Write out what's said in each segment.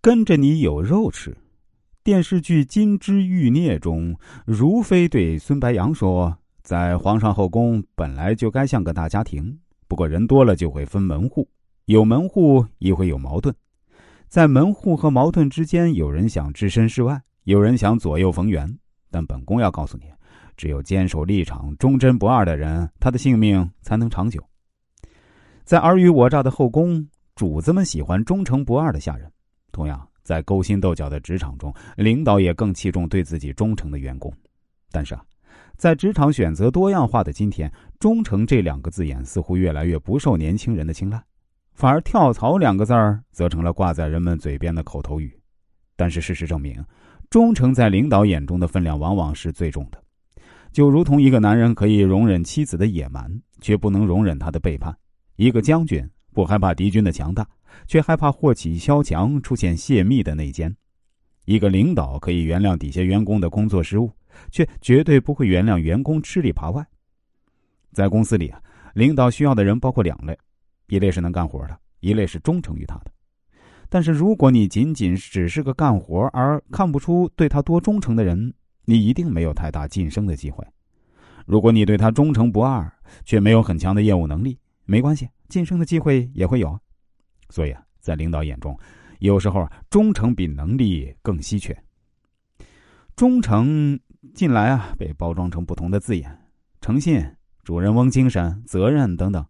跟着你有肉吃。电视剧《金枝欲孽》中，如妃对孙白杨说：“在皇上后宫本来就该像个大家庭，不过人多了就会分门户，有门户也会有矛盾。在门户和矛盾之间，有人想置身事外，有人想左右逢源。但本宫要告诉你，只有坚守立场、忠贞不二的人，他的性命才能长久。在尔虞我诈的后宫，主子们喜欢忠诚不二的下人，同样。”在勾心斗角的职场中，领导也更器重对自己忠诚的员工。但是啊，在职场选择多样化的今天，“忠诚”这两个字眼似乎越来越不受年轻人的青睐，反而“跳槽”两个字儿则成了挂在人们嘴边的口头语。但是事实证明，忠诚在领导眼中的分量往往是最重的。就如同一个男人可以容忍妻子的野蛮，却不能容忍他的背叛；一个将军不害怕敌军的强大。却害怕祸起萧墙，出现泄密的内奸。一个领导可以原谅底下员工的工作失误，却绝对不会原谅员工吃里扒外。在公司里啊，领导需要的人包括两类：一类是能干活的，一类是忠诚于他的。但是，如果你仅仅只是个干活而看不出对他多忠诚的人，你一定没有太大晋升的机会。如果你对他忠诚不二，却没有很强的业务能力，没关系，晋升的机会也会有。所以啊，在领导眼中，有时候啊，忠诚比能力更稀缺。忠诚近来啊，被包装成不同的字眼：诚信、主人翁精神、责任等等。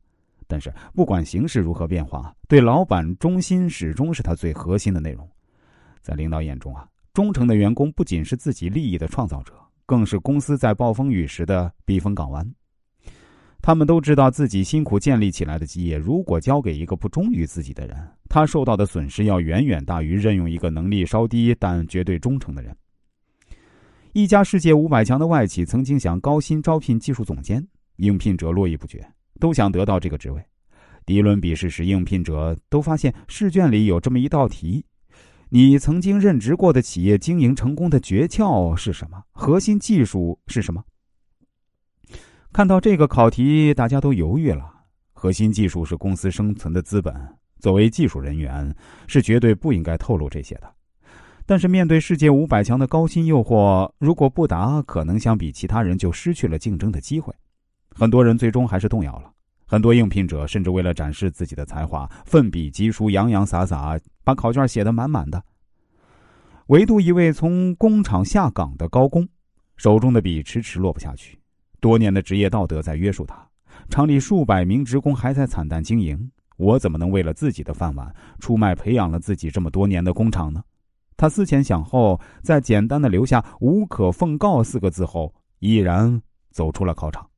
但是，不管形势如何变化，对老板忠心始终是他最核心的内容。在领导眼中啊，忠诚的员工不仅是自己利益的创造者，更是公司在暴风雨时的避风港湾。他们都知道自己辛苦建立起来的基业，如果交给一个不忠于自己的人，他受到的损失要远远大于任用一个能力稍低但绝对忠诚的人。一家世界五百强的外企曾经想高薪招聘技术总监，应聘者络绎不绝，都想得到这个职位。第一轮笔试时，应聘者都发现试卷里有这么一道题：你曾经任职过的企业经营成功的诀窍是什么？核心技术是什么？看到这个考题，大家都犹豫了。核心技术是公司生存的资本，作为技术人员，是绝对不应该透露这些的。但是面对世界五百强的高薪诱惑，如果不答，可能相比其他人就失去了竞争的机会。很多人最终还是动摇了。很多应聘者甚至为了展示自己的才华，奋笔疾书，洋洋洒洒，把考卷写得满满的。唯独一位从工厂下岗的高工，手中的笔迟迟落不下去。多年的职业道德在约束他，厂里数百名职工还在惨淡经营，我怎么能为了自己的饭碗出卖培养了自己这么多年的工厂呢？他思前想后，在简单的留下“无可奉告”四个字后，毅然走出了考场。